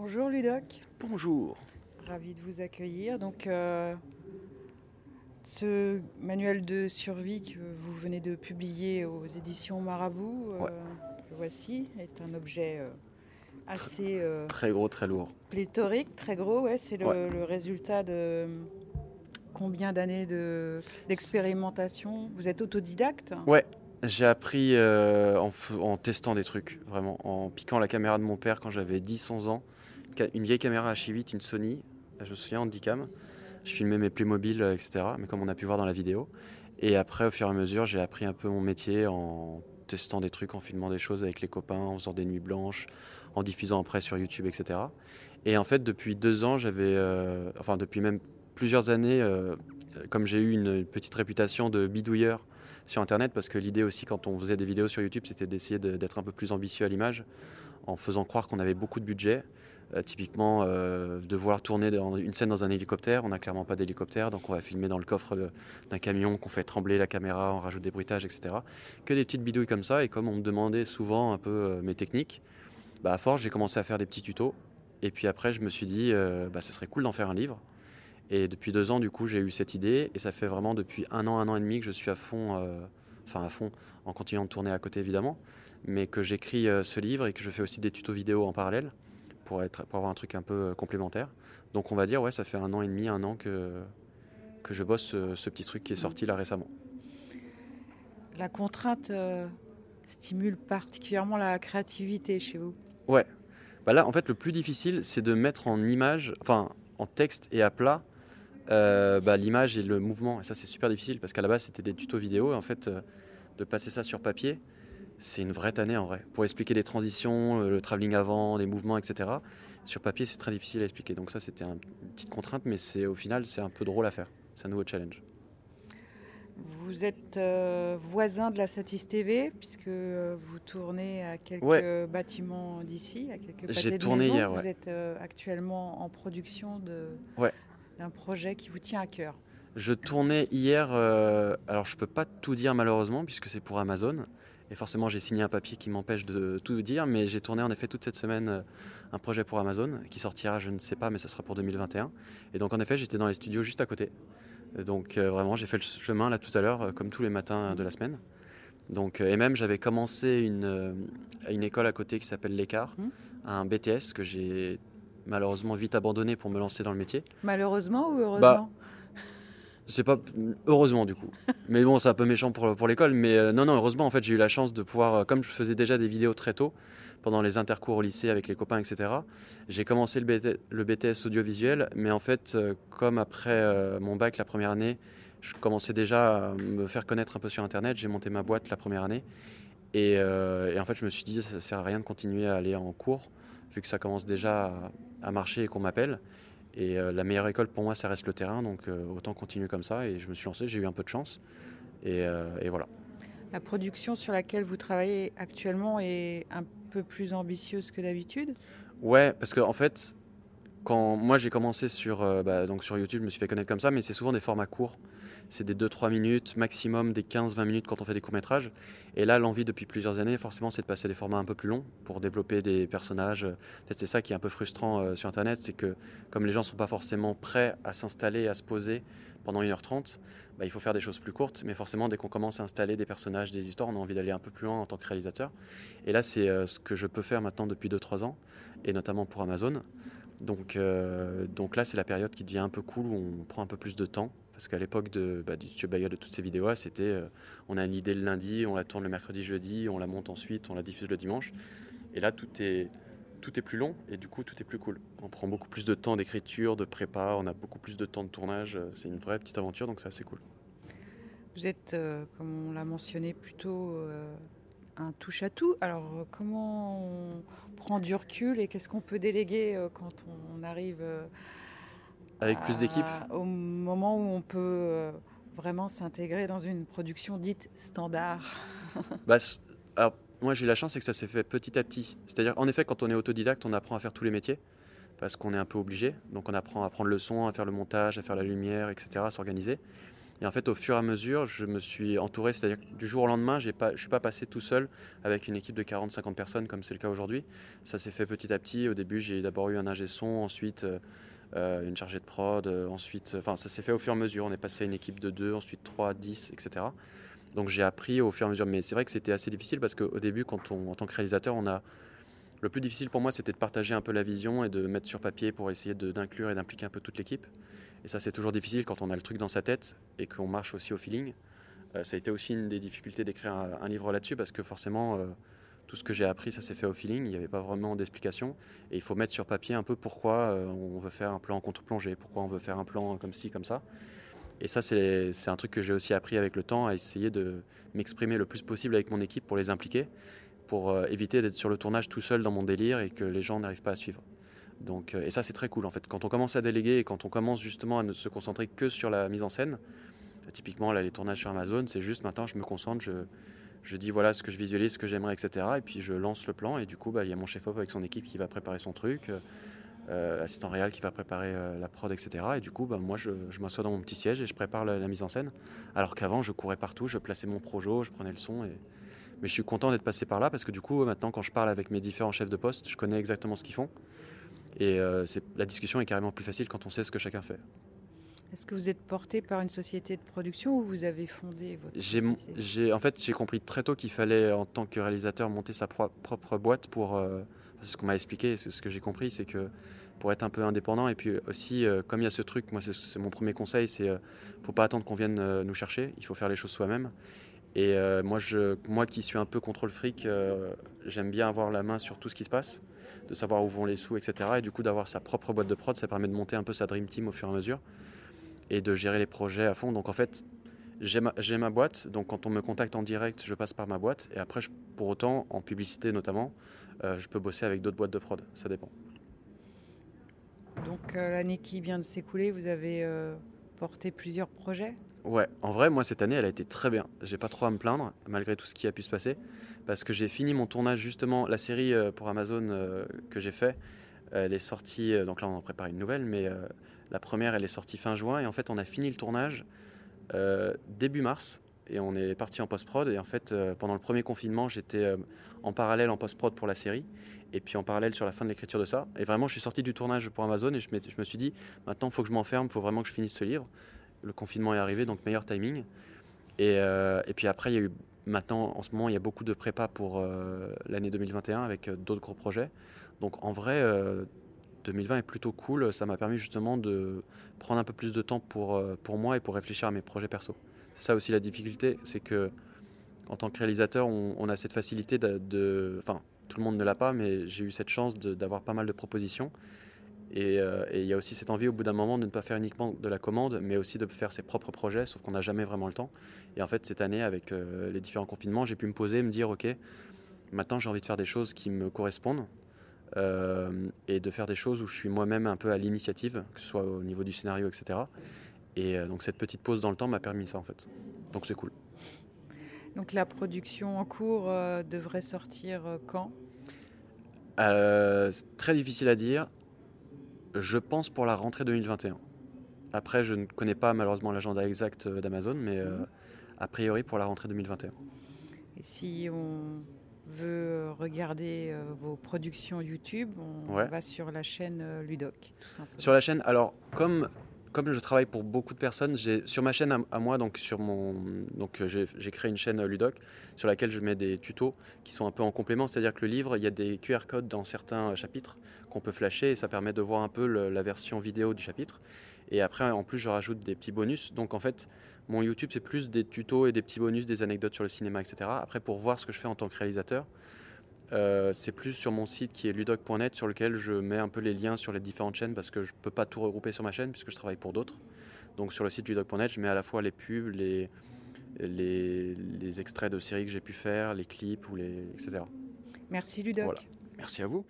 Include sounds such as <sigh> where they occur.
Bonjour Ludoc. Bonjour. Ravi de vous accueillir. Donc, euh, ce manuel de survie que vous venez de publier aux éditions Marabout, euh, Ouais. voici, est un objet euh, assez Très gros, très lourd. pléthorique, très gros. Ouais, c'est le, Ouais. le résultat de combien d'années de- d'expérimentation? Vous êtes autodidacte? Ouais, j'ai appris euh, en, en testant des trucs, vraiment, en piquant la caméra de mon père quand j'avais 10-11 ans. Une vieille caméra H8, une Sony, je me souviens, Handycam. Je filmais mes Playmobil, euh, etc., mais comme on a pu voir dans la vidéo. Et après, au fur et à mesure, j'ai appris un peu mon métier en testant des trucs, en filmant des choses avec les copains, en faisant des nuits blanches, en diffusant après sur YouTube, etc. Et en fait, depuis deux ans, j'avais, euh, enfin depuis même plusieurs années, euh, comme j'ai eu une petite réputation de bidouilleur sur Internet, parce que l'idée aussi, quand on faisait des vidéos sur YouTube, c'était d'essayer de- d'être un peu plus ambitieux à l'image, en faisant croire qu'on avait beaucoup de budget. Euh, typiquement, euh, de vouloir tourner une scène dans un hélicoptère, on n'a clairement pas d'hélicoptère, donc on va filmer dans le coffre de- d'un camion, qu'on fait trembler la caméra, on rajoute des bruitages, etc. Que des petites bidouilles comme ça, et comme on me demandait souvent un peu euh, mes techniques, bah, à force, j'ai commencé à faire des petits tutos. Et puis après, je me suis dit, euh, bah, ce serait cool d'en faire un livre. Et depuis deux ans, du coup, j'ai eu cette idée. Et ça fait vraiment depuis un an, un an et demi que je suis à fond, euh, enfin à fond, en continuant de tourner à côté évidemment, mais que j'écris euh, ce livre et que je fais aussi des tutos vidéo en parallèle pour, être, pour avoir un truc un peu euh, complémentaire. Donc on va dire, ouais, ça fait un an et demi, un an que, que je bosse ce, ce petit truc qui est sorti là récemment. La contrainte euh, stimule particulièrement la créativité chez vous. Ouais. Bah là, en fait, le plus difficile, c'est de mettre en image, enfin, en texte et à plat, euh, bah, l'image et le mouvement. Et ça, c'est super difficile parce qu'à la base, c'était des tutos vidéo. Et en fait, euh, de passer ça sur papier, c'est une vraie tannée en vrai. Pour expliquer les transitions, euh, le travelling avant, les mouvements, etc. Sur papier, c'est très difficile à expliquer. Donc ça, c'était un- une petite contrainte, mais c'est au final, c'est un peu drôle à faire. C'est un nouveau challenge. Vous êtes euh, voisin de la Satis TV, puisque vous tournez à quelques Ouais. bâtiments d'ici, à quelques J'ai tourné maison. hier, Vous êtes euh, actuellement en production de- Ouais. D'un projet qui vous tient à cœur. Je tournais hier, euh, alors je peux pas tout dire malheureusement puisque c'est pour Amazon et forcément j'ai signé un papier qui m'empêche de tout dire, mais j'ai tourné en effet toute cette semaine euh, un projet pour Amazon qui sortira, je ne sais pas, mais ça sera pour 2021. Et donc en effet j'étais dans les studios juste à côté. Et Donc euh, vraiment j'ai fait le chemin là tout à l'heure comme tous les matins de la semaine. Donc et même j'avais commencé une, une école à côté qui s'appelle l'écart, Mhm. un BTS que j'ai malheureusement vite abandonné pour me lancer dans le métier. Malheureusement ou heureusement? Bah, C'est pas heureusement du coup. <laughs> mais bon, c'est un peu méchant pour, pour l'école. Mais euh, non, non, heureusement, en fait, j'ai eu la chance de pouvoir, euh, comme je faisais déjà des vidéos très tôt, pendant les intercours au lycée avec les copains, etc. J'ai commencé le, BT le BTS audiovisuel, mais en fait, euh, comme après mon bac la première année, je commençais déjà à me faire connaître un peu sur Internet. J'ai monté ma boîte la première année. Et, et en fait, je me suis dit, ça sert à rien de continuer à aller en cours, vu que ça commence déjà à, à marcher et qu'on m'appelle. Et euh, la meilleure école pour moi, ça reste le terrain, donc euh, autant continuer comme ça. Et je me suis lancé, j'ai eu un peu de chance. Et, euh, et voilà. La production sur laquelle vous travaillez actuellement est un peu plus ambitieuse que d'habitude? Ouais, parce qu'en en fait, quand moi j'ai commencé sur, euh, bah, sur YouTube, je me suis fait connaître comme ça, mais c'est souvent des formats courts. C'est des 2-3 minutes, maximum des 15-20 minutes quand on fait des courts-métrages. Et là, l'envie depuis plusieurs années, forcément, c'est de passer des formats un peu plus longs pour développer des personnages. C'est ça qui est un peu frustrant euh, sur Internet, c'est que comme les gens ne sont pas forcément prêts à s'installer, à se poser pendant 1h30, bah, il faut faire des choses plus courtes. Mais forcément, dès qu'on commence à installer des personnages, des histoires, on a envie d'aller un peu plus loin en tant que réalisateur. Et là, c'est euh, ce que je peux faire maintenant depuis 2-3 ans, et notamment pour Amazon. Donc, euh, donc là, c'est la période qui devient un peu cool où on prend un peu plus de temps. Parce qu'à l'époque de, bah, du Studio Bayer, de toutes ces vidéos, c'était euh, on a une idée le lundi, on la tourne le mercredi, jeudi, on la monte ensuite, on la diffuse le dimanche. Et là, tout est, tout est plus long et du coup, tout est plus cool. On prend beaucoup plus de temps d'écriture, de prépa, on a beaucoup plus de temps de tournage. euh, C'est une vraie petite aventure, donc c'est assez cool. Vous êtes, comme on l'a mentionné, plutôt un touche-à-tout. Alors, euh, comment on prend du recul et qu'est-ce qu'on peut déléguer euh, quand on arrive euh, Avec plus d'équipes Au moment où on peut vraiment s'intégrer dans une production dite standard? <laughs> Bah, alors, moi j'ai la chance, c'est que ça s'est fait petit à petit. C'est-à-dire, en effet, quand on est autodidacte, on apprend à faire tous les métiers parce qu'on est un peu obligé. Donc, on apprend à prendre le son, à faire le montage, à faire la lumière, etc., à s'organiser. Et en fait, au fur et à mesure, je me suis entouré, c'est-à-dire du jour au lendemain, je ne suis pas passé tout seul avec une équipe de 40-50 personnes comme c'est le cas aujourd'hui. Ça s'est fait petit à petit. Au début, j'ai d'abord eu un ingé son, ensuite euh, euh, une chargée de prod, euh, ensuite, enfin, ça s'est fait au fur et à mesure. On est passé à une équipe de 2, ensuite 3, 10, etc. Donc j'ai appris au fur et à mesure. Mais c'est vrai que c'était assez difficile parce qu'au début, quand on, en tant que réalisateur, on a le plus difficile pour moi, c'était de partager un peu la vision et de mettre sur papier pour essayer d'inclure et d'impliquer un peu toute l'équipe. Et ça, c'est toujours difficile quand on a le truc dans sa tête et qu'on marche aussi au feeling. Euh, ça a été aussi une des difficultés d'écrire un, livre là-dessus parce que forcément, euh, tout ce que j'ai appris, ça s'est fait au feeling. Il n'y avait pas vraiment d'explication. Et il faut mettre sur papier un peu pourquoi euh, on veut faire un plan en contre-plongée, pourquoi on veut faire un plan comme ci, comme ça. Et ça, c'est un truc que j'ai aussi appris avec le temps, à essayer de m'exprimer le plus possible avec mon équipe pour les impliquer, pour éviter d'être sur le tournage tout seul dans mon délire et que les gens n'arrivent pas à suivre. Euh, et ça, c'est très cool en fait. Quand on commence à déléguer et quand on commence justement à ne se concentrer que sur la mise en scène, typiquement là, les tournages sur Amazon, c'est juste maintenant je me concentre, je, dis voilà ce que je visualise, ce que j'aimerais, etc. Et puis je lance le plan et du coup, bah, il y a mon chef-op avec son équipe qui va préparer son truc, euh, euh assistant réel qui va préparer euh, la prod, etc. Et du coup, bah, moi, je, m'assois dans mon petit siège et je prépare la, mise en scène. Alors qu'avant, je courais partout, je plaçais mon projo, je prenais le son. Mais je suis content d'être passé par là parce que du coup, maintenant, quand je parle avec mes différents chefs de poste, je connais exactement ce qu'ils font. Et euh, la discussion est carrément plus facile quand on sait ce que chacun fait. Est-ce que vous êtes porté par une société de production ou vous avez fondé votre société? En fait, j'ai compris très tôt qu'il fallait, en tant que réalisateur, monter sa propre boîte pour... Euh, c'est ce qu'on m'a expliqué, c'est ce que j'ai compris, c'est que pour être un peu indépendant et puis aussi, euh, comme il y a ce truc, moi c'est mon premier conseil, c'est ne faut pas attendre qu'on vienne nous chercher, il faut faire les choses soi-même. Et moi, je, moi qui suis un peu contrôle fric, j'aime bien avoir la main sur tout ce qui se passe de savoir où vont les sous, etc. Et du coup, d'avoir sa propre boîte de prod, ça permet de monter un peu sa dream team au fur et à mesure et de gérer les projets à fond. Donc en fait, j'ai ma, boîte, donc quand on me contacte en direct, je passe par ma boîte. Et après, pour autant, en publicité notamment, euh, je peux bosser avec d'autres boîtes de prod. Ça dépend. Donc euh, l'année qui vient de s'écouler, vous avez euh, porté plusieurs projets? Ouais, en vrai, moi cette année, elle a été très bien. J'ai pas trop à me plaindre, malgré tout ce qui a pu se passer, parce que j'ai fini mon tournage justement. La série euh, pour Amazon euh, que j'ai fait, elle est sortie. Euh, donc là, on en prépare une nouvelle, mais la première, elle est sortie fin juin, et en fait, on a fini le tournage début mars, et on est parti en post-prod. Et en fait, pendant le premier confinement, j'étais en parallèle en post-prod pour la série, et puis en parallèle sur la fin de l'écriture de ça. Et vraiment, je suis sorti du tournage pour Amazon, et je me suis dit, maintenant, il faut que je m'enferme, il faut vraiment que je finisse ce livre le confinement est arrivé, donc meilleur timing. Et, euh, et, puis après, il y a eu maintenant, en ce moment, il y a beaucoup de prépa pour euh, l'année 2021 avec euh, d'autres gros projets. Donc en vrai, 2020 est plutôt cool. Ça m'a permis justement de prendre un peu plus de temps pour, pour moi et pour réfléchir à mes projets perso. C'est ça aussi la difficulté, c'est que en tant que réalisateur, on, a cette facilité de, Enfin, tout le monde ne l'a pas, mais j'ai eu cette chance d'avoir pas mal de propositions. Euh, et il y a aussi cette envie au bout d'un moment de ne pas faire uniquement de la commande, mais aussi de faire ses propres projets, sauf qu'on n'a jamais vraiment le temps. Et en fait, cette année, avec euh, les différents confinements, j'ai pu me poser, me dire, OK, maintenant j'ai envie de faire des choses qui me correspondent euh, et de faire des choses où je suis moi-même un peu à l'initiative, que ce soit au niveau du scénario, etc. Et donc cette petite pause dans le temps m'a permis ça, en fait. Donc c'est cool. Donc la production en cours devrait sortir quand? C'est très difficile à dire. Je pense pour la rentrée 2021. Après, je ne connais pas malheureusement l'agenda exact euh, d'Amazon, mais euh, a priori pour la rentrée 2021. Et si on veut regarder euh, vos productions YouTube, on va sur la chaîne Ludoc, tout simplement. Sur la chaîne, alors comme comme je travaille pour beaucoup de personnes, j'ai sur ma chaîne à, moi, donc sur mon, donc j'ai créé une chaîne Ludoc sur laquelle je mets des tutos qui sont un peu en complément, c'est-à-dire que le livre, il y a des QR codes dans certains chapitres qu'on peut flasher et ça permet de voir un peu la version vidéo du chapitre. Et après, en plus, je rajoute des petits bonus. Donc en fait, mon YouTube, c'est plus des tutos et des petits bonus, des anecdotes sur le cinéma, etc. Après, pour voir ce que je fais en tant que réalisateur, euh, c'est plus sur mon site qui est ludoc.net sur lequel je mets un peu les liens sur les différentes chaînes parce que je ne peux pas tout regrouper sur ma chaîne puisque je travaille pour d'autres. Donc sur le site ludoc.net, je mets à la fois les pubs, les, les, extraits de séries que j'ai pu faire, les clips, ou les, etc. Merci Ludoc. Merci à vous.